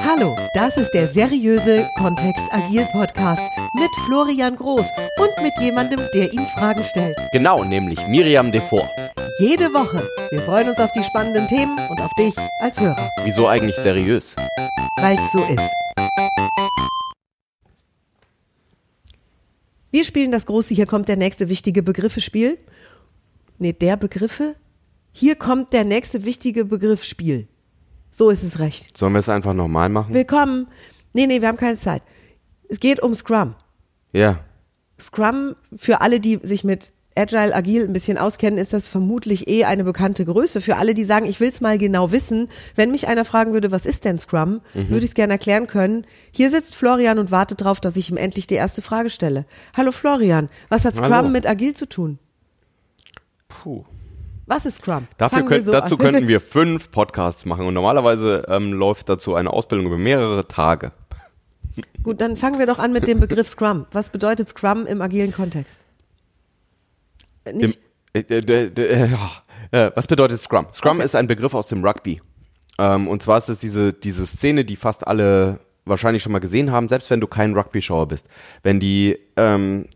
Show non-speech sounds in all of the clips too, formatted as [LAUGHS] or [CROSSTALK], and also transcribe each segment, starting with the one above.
Hallo, das ist der seriöse Kontext Agil Podcast mit Florian Groß und mit jemandem, der ihm Fragen stellt. Genau, nämlich Miriam Devor. Jede Woche. Wir freuen uns auf die spannenden Themen und auf dich als Hörer, Wieso eigentlich seriös? weil es so ist. Wir spielen das große Hier kommt der nächste wichtige Begriffe-Spiel. Nee, der Begriffe? Hier kommt der nächste wichtige Begriff Spiel. So ist es recht. Sollen wir es einfach nochmal machen? Willkommen. Nee, nee, wir haben keine Zeit. Es geht um Scrum. Ja. Scrum, für alle, die sich mit Agile, Agil ein bisschen auskennen, ist das vermutlich eh eine bekannte Größe. Für alle, die sagen, ich will es mal genau wissen, wenn mich einer fragen würde, was ist denn Scrum, würde ich es gerne erklären können. Hier sitzt Florian und wartet darauf, dass ich ihm endlich die erste Frage stelle. Hallo Florian, was hat Scrum Hallo. mit Agil zu tun? Puh. Was ist Scrum? Dafür könnt, so dazu an. könnten wir [LAUGHS] fünf Podcasts machen und normalerweise ähm, läuft dazu eine Ausbildung über mehrere Tage. Gut, dann fangen wir doch an mit dem Begriff Scrum. Was bedeutet Scrum im agilen Kontext? Äh, Im, Nicht, äh, äh, äh, äh, äh, was bedeutet Scrum? Scrum Okay. ist ein Begriff aus dem Rugby. Ähm, und zwar ist es diese, diese Szene, die fast alle wahrscheinlich schon mal gesehen haben, selbst wenn du kein Rugby-Schauer bist. Wenn die, ähm,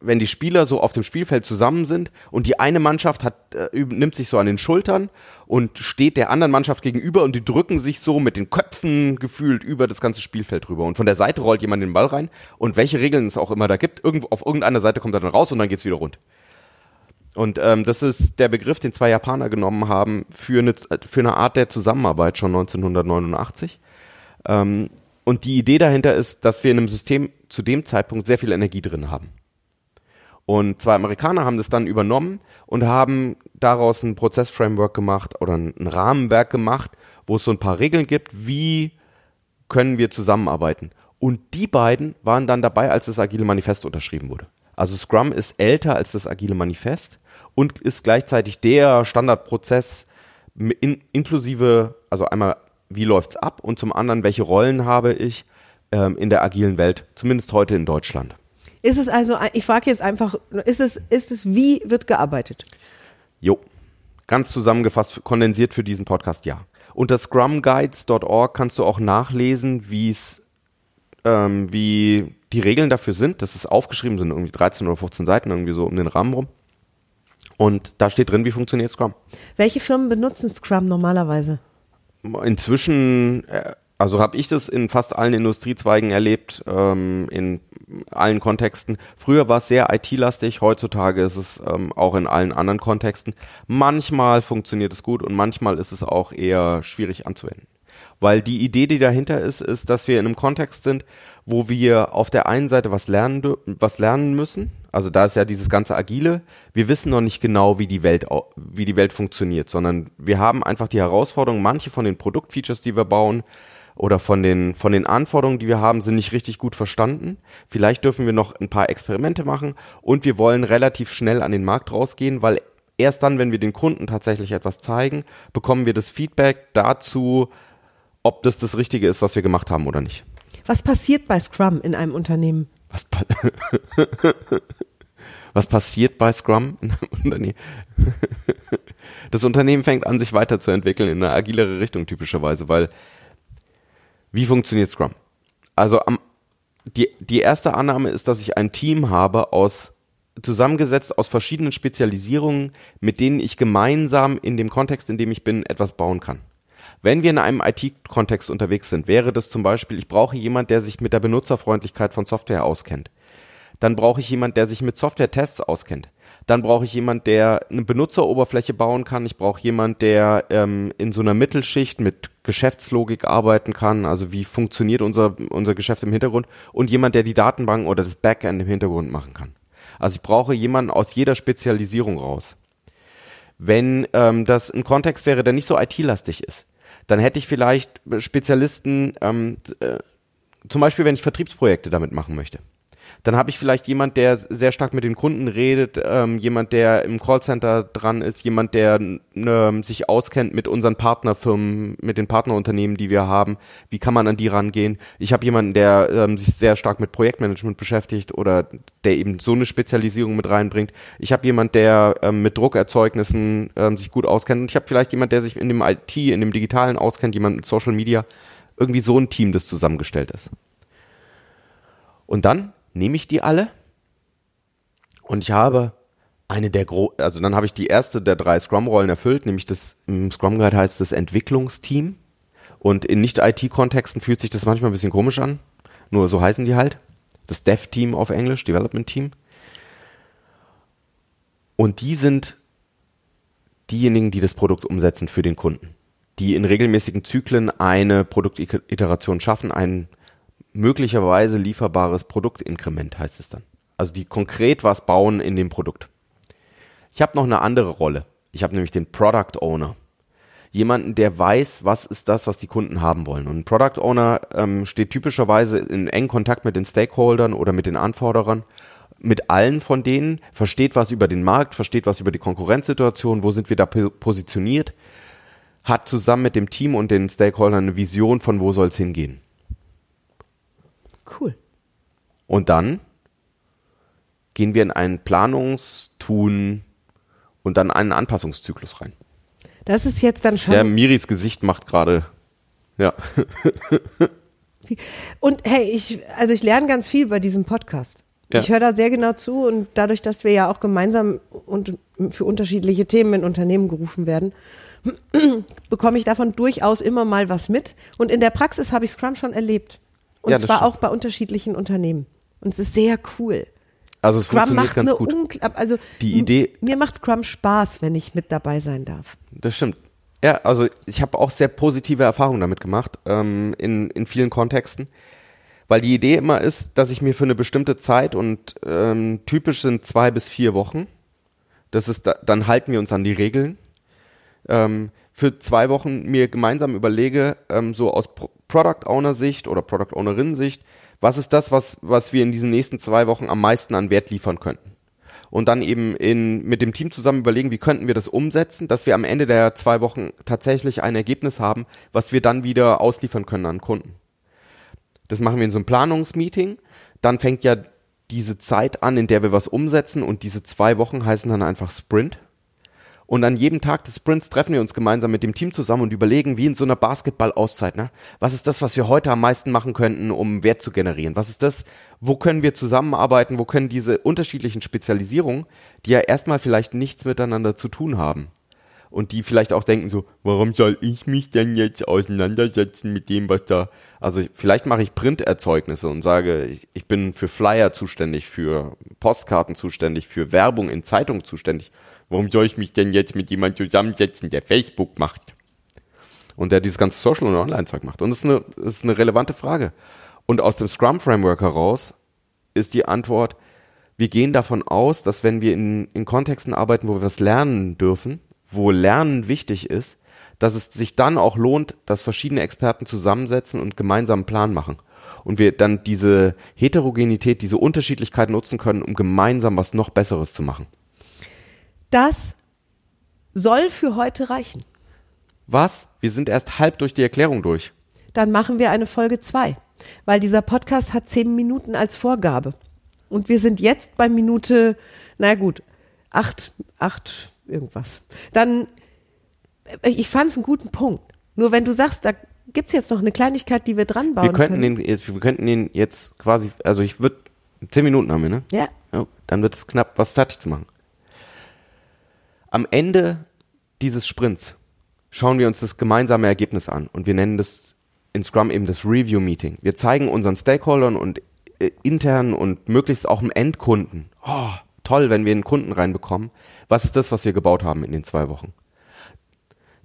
wenn die Spieler so auf dem Spielfeld zusammen sind und die eine Mannschaft hat, äh, nimmt sich so an den Schultern und steht der anderen Mannschaft gegenüber und die drücken sich so mit den Köpfen gefühlt über das ganze Spielfeld rüber. Und von der Seite rollt jemand den Ball rein und welche Regeln es auch immer da gibt, irgendwo auf irgendeiner Seite kommt er dann raus und dann geht's wieder rund. Und ähm, das ist der Begriff, den zwei Japaner genommen haben für eine, für eine Art der Zusammenarbeit schon 1989. Ähm, und die Idee dahinter ist, dass wir in einem System zu dem Zeitpunkt sehr viel Energie drin haben. Und zwei Amerikaner haben das dann übernommen und haben daraus ein Prozessframework gemacht oder ein, Rahmenwerk gemacht, wo es so ein paar Regeln gibt, wie können wir zusammenarbeiten. Und die beiden waren dann dabei, als das Agile Manifest unterschrieben wurde. Also Scrum ist älter als das Agile Manifest und ist gleichzeitig der Standardprozess in, inklusive, also einmal, wie läuft's ab und zum anderen, welche Rollen habe ich ähm, in der agilen Welt, zumindest heute in Deutschland. Ist es also, ich frage jetzt einfach, ist es, ist es, wie wird gearbeitet? Jo, ganz zusammengefasst, kondensiert für diesen Podcast, ja. Unter scrumguides.org kannst du auch nachlesen, wie es, ähm, wie die Regeln dafür sind. Das ist aufgeschrieben, sind irgendwie 13 oder 15 Seiten, irgendwie so um den Rahmen rum. Und da steht drin, wie funktioniert Scrum. Welche Firmen benutzen Scrum normalerweise? Inzwischen, äh, also habe ich das in fast allen Industriezweigen erlebt, ähm, in allen Kontexten. Früher war es sehr IT-lastig, heutzutage ist es ähm, auch in allen anderen Kontexten. Manchmal funktioniert es gut und manchmal ist es auch eher schwierig anzuwenden. Weil die Idee, die dahinter ist, ist, dass wir in einem Kontext sind, wo wir auf der einen Seite was lernen, was lernen müssen. Also da ist ja dieses ganze Agile. Wir wissen noch nicht genau, wie die Welt, wie die Welt funktioniert, sondern wir haben einfach die Herausforderung, manche von den Produktfeatures, die wir bauen, oder von den, von den Anforderungen, die wir haben, sind nicht richtig gut verstanden. Vielleicht dürfen wir noch ein paar Experimente machen und wir wollen relativ schnell an den Markt rausgehen, weil erst dann, wenn wir den Kunden tatsächlich etwas zeigen, bekommen wir das Feedback dazu, ob das das Richtige ist, was wir gemacht haben oder nicht. Was passiert bei Scrum in einem Unternehmen? Was, pa [LAUGHS] was passiert bei Scrum in einem Unternehmen? [LAUGHS] Das Unternehmen fängt an, sich weiterzuentwickeln in eine agilere Richtung typischerweise, weil wie funktioniert Scrum? Also am, die, die erste Annahme ist, dass ich ein Team habe aus zusammengesetzt aus verschiedenen Spezialisierungen, mit denen ich gemeinsam in dem Kontext, in dem ich bin, etwas bauen kann. Wenn wir in einem IT-Kontext unterwegs sind, wäre das zum Beispiel, ich brauche jemand, der sich mit der Benutzerfreundlichkeit von Software auskennt. Dann brauche ich jemand, der sich mit Software-Tests auskennt. Dann brauche ich jemand, der eine Benutzeroberfläche bauen kann. Ich brauche jemand, der ähm, in so einer Mittelschicht mit Geschäftslogik arbeiten kann. Also wie funktioniert unser, unser Geschäft im Hintergrund? Und jemand, der die Datenbank oder das Backend im Hintergrund machen kann. Also ich brauche jemanden aus jeder Spezialisierung raus. Wenn ähm, das ein Kontext wäre, der nicht so IT-lastig ist, dann hätte ich vielleicht Spezialisten, ähm, äh, zum Beispiel, wenn ich Vertriebsprojekte damit machen möchte. Dann habe ich vielleicht jemand, der sehr stark mit den Kunden redet, ähm, jemand, der im Callcenter dran ist, jemand, der ähm, sich auskennt mit unseren Partnerfirmen, mit den Partnerunternehmen, die wir haben. Wie kann man an die rangehen? Ich habe jemanden, der ähm, sich sehr stark mit Projektmanagement beschäftigt oder der eben so eine Spezialisierung mit reinbringt. Ich habe jemand, der ähm, mit Druckerzeugnissen ähm, sich gut auskennt. Und ich habe vielleicht jemand, der sich in dem IT, in dem Digitalen auskennt, jemand mit Social Media. Irgendwie so ein Team, das zusammengestellt ist. Und dann nehme ich die alle und ich habe eine der gro also dann habe ich die erste der drei Scrum-Rollen erfüllt, nämlich das im Scrum Guide heißt das Entwicklungsteam. Und in Nicht-IT-Kontexten fühlt sich das manchmal ein bisschen komisch an. Nur so heißen die halt. Das Dev-Team auf Englisch, Development Team. Und die sind diejenigen, die das Produkt umsetzen für den Kunden. Die in regelmäßigen Zyklen eine Produktiteration schaffen, einen möglicherweise lieferbares Produktinkrement heißt es dann. Also die konkret was bauen in dem Produkt. Ich habe noch eine andere Rolle. Ich habe nämlich den Product Owner. Jemanden, der weiß, was ist das, was die Kunden haben wollen. Und ein Product Owner ähm, steht typischerweise in engen Kontakt mit den Stakeholdern oder mit den Anforderern, mit allen von denen, versteht was über den Markt, versteht was über die Konkurrenzsituation, wo sind wir da positioniert, hat zusammen mit dem Team und den Stakeholdern eine Vision von wo soll es hingehen. Cool. Und dann gehen wir in einen Planungstun und dann einen Anpassungszyklus rein. Das ist jetzt dann schon. Ja, Miris Gesicht macht gerade. Ja. [LAUGHS] und hey, ich, also ich lerne ganz viel bei diesem Podcast. Ja. Ich höre da sehr genau zu und dadurch, dass wir ja auch gemeinsam und für unterschiedliche Themen in Unternehmen gerufen werden, [CLEARS THROAT] bekomme ich davon durchaus immer mal was mit. Und in der Praxis habe ich Scrum schon erlebt. Und ja, zwar auch bei unterschiedlichen Unternehmen. Und es ist sehr cool. Also es Scrum funktioniert ganz gut. Also die Idee. Mir macht Scrum Spaß, wenn ich mit dabei sein darf. Das stimmt. Ja, also ich habe auch sehr positive Erfahrungen damit gemacht, ähm, in, in vielen Kontexten. Weil die Idee immer ist, dass ich mir für eine bestimmte Zeit und ähm, typisch sind zwei bis vier Wochen, das ist da, dann halten wir uns an die Regeln. Ähm, für zwei Wochen mir gemeinsam überlege, ähm, so aus Pro Product Owner Sicht oder Product Ownerin Sicht, was ist das, was, was wir in diesen nächsten zwei Wochen am meisten an Wert liefern könnten? Und dann eben in, mit dem Team zusammen überlegen, wie könnten wir das umsetzen, dass wir am Ende der zwei Wochen tatsächlich ein Ergebnis haben, was wir dann wieder ausliefern können an Kunden. Das machen wir in so einem Planungsmeeting. Dann fängt ja diese Zeit an, in der wir was umsetzen und diese zwei Wochen heißen dann einfach Sprint. Und an jedem Tag des Sprints treffen wir uns gemeinsam mit dem Team zusammen und überlegen, wie in so einer Basketball-Auszeit, ne? Was ist das, was wir heute am meisten machen könnten, um Wert zu generieren? Was ist das, wo können wir zusammenarbeiten? Wo können diese unterschiedlichen Spezialisierungen, die ja erstmal vielleicht nichts miteinander zu tun haben, und die vielleicht auch denken so, warum soll ich mich denn jetzt auseinandersetzen mit dem, was da, also vielleicht mache ich Printerzeugnisse und sage, ich, bin für Flyer zuständig, für Postkarten zuständig, für Werbung in Zeitungen zuständig Warum soll ich mich denn jetzt mit jemandem zusammensetzen, der Facebook macht? Und der dieses ganze Social- und Online-Zeug macht. Und das ist, eine, das ist eine relevante Frage. Und aus dem Scrum-Framework heraus ist die Antwort, wir gehen davon aus, dass wenn wir in, in Kontexten arbeiten, wo wir was lernen dürfen, wo Lernen wichtig ist, dass es sich dann auch lohnt, dass verschiedene Experten zusammensetzen und gemeinsam einen Plan machen. Und wir dann diese Heterogenität, diese Unterschiedlichkeit nutzen können, um gemeinsam was noch Besseres zu machen. Das soll für heute reichen. Was? Wir sind erst halb durch die Erklärung durch. Dann machen wir eine Folge 2, weil dieser Podcast hat zehn Minuten als Vorgabe. Und wir sind jetzt bei Minute, na gut, acht, acht irgendwas. Dann, ich fand es einen guten Punkt. Nur wenn du sagst, da gibt es jetzt noch eine Kleinigkeit, die wir dran bauen wir könnten können. Den jetzt, wir könnten den jetzt quasi, also ich würde, zehn Minuten haben wir, ne? Ja. ja dann wird es knapp, was fertig zu machen. Am Ende dieses Sprints schauen wir uns das gemeinsame Ergebnis an und wir nennen das in Scrum eben das Review Meeting. Wir zeigen unseren Stakeholdern und äh, internen und möglichst auch dem Endkunden, oh, toll, wenn wir einen Kunden reinbekommen, was ist das, was wir gebaut haben in den zwei Wochen.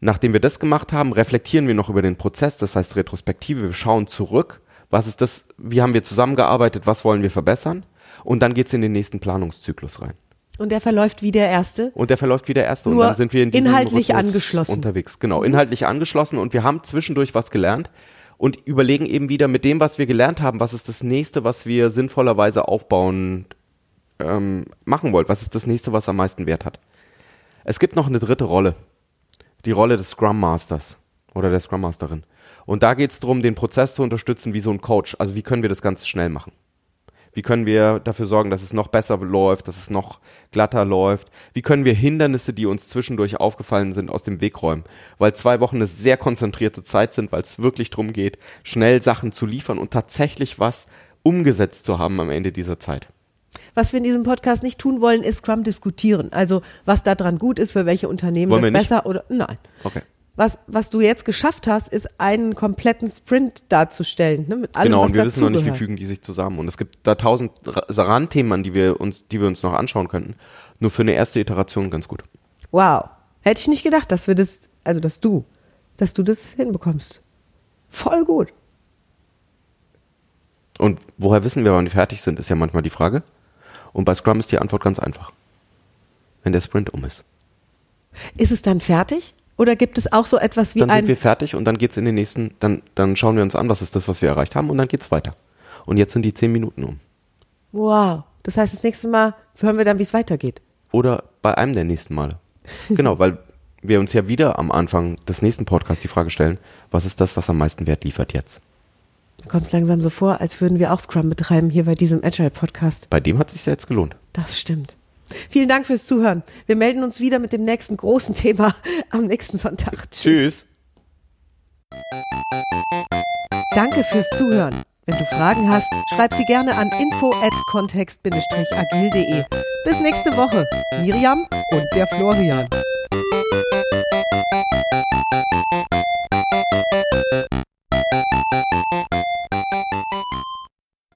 Nachdem wir das gemacht haben, reflektieren wir noch über den Prozess, das heißt Retrospektive, wir schauen zurück, was ist das, wie haben wir zusammengearbeitet, was wollen wir verbessern und dann geht's in den nächsten Planungszyklus rein. Und der verläuft wie der erste? Und der verläuft wie der erste. Nur und dann sind wir in diesem inhaltlich Rhythmus angeschlossen. Unterwegs, genau. Inhaltlich angeschlossen und wir haben zwischendurch was gelernt. und überlegen eben wieder mit dem, was wir gelernt haben, was ist das nächste, was wir sinnvollerweise aufbauen ähm, machen wollt. Was ist das nächste, was am meisten Wert hat? Es gibt noch eine dritte Rolle. Die Rolle des Scrum Masters oder der Scrum Masterin. Und da geht es darum, den Prozess zu unterstützen wie so ein Coach. Also wie können wir das Ganze schnell machen? Wie können wir dafür sorgen, dass es noch besser läuft, dass es noch glatter läuft? Wie können wir Hindernisse, die uns zwischendurch aufgefallen sind, aus dem Weg räumen? Weil zwei Wochen eine sehr konzentrierte Zeit sind, weil es wirklich darum geht, schnell Sachen zu liefern und tatsächlich was umgesetzt zu haben am Ende dieser Zeit. Was wir in diesem Podcast nicht tun wollen, ist Scrum diskutieren. Also was da dran gut ist, für welche Unternehmen Wollen das besser oder nein. Okay. Was, was du jetzt geschafft hast, ist einen kompletten Sprint darzustellen. Ne, mit allem, genau, und wir wissen noch nicht, wie dazugehört. fügen die sich zusammen. Und es gibt da tausend Ra- Randthemen, an die wir uns, die wir uns noch anschauen könnten. Nur für eine erste Iteration ganz gut. Wow. Hätte ich nicht gedacht, dass wir das, also dass du, dass du das hinbekommst. Voll gut. Und woher wissen wir, wann wir fertig sind, ist ja manchmal die Frage. Und bei Scrum ist die Antwort ganz einfach. Wenn der Sprint um ist. Ist es dann fertig? Oder gibt es auch so etwas wie Dann ein sind wir fertig und dann geht's in den nächsten, dann, dann schauen wir uns an, was ist das, was wir erreicht haben und dann geht's weiter. Und jetzt sind die zehn Minuten um. Wow. Das heißt, das nächste Mal hören wir dann, wie es weitergeht. Oder bei einem der nächsten Male. [LAUGHS] genau, weil wir uns ja wieder am Anfang des nächsten Podcasts die Frage stellen, was ist das, was am meisten Wert liefert jetzt? Mir kommt es langsam so vor, als würden wir auch Scrum betreiben hier bei diesem Agile-Podcast. Bei dem hat sich ja jetzt gelohnt. Das stimmt. Vielen Dank fürs Zuhören. Wir melden uns wieder mit dem nächsten großen Thema [LAUGHS] am nächsten Sonntag. Tschüss. Danke fürs Zuhören. Wenn du Fragen hast, schreib sie gerne an info at kontext-agil.de. Bis nächste Woche. Miriam und der Florian.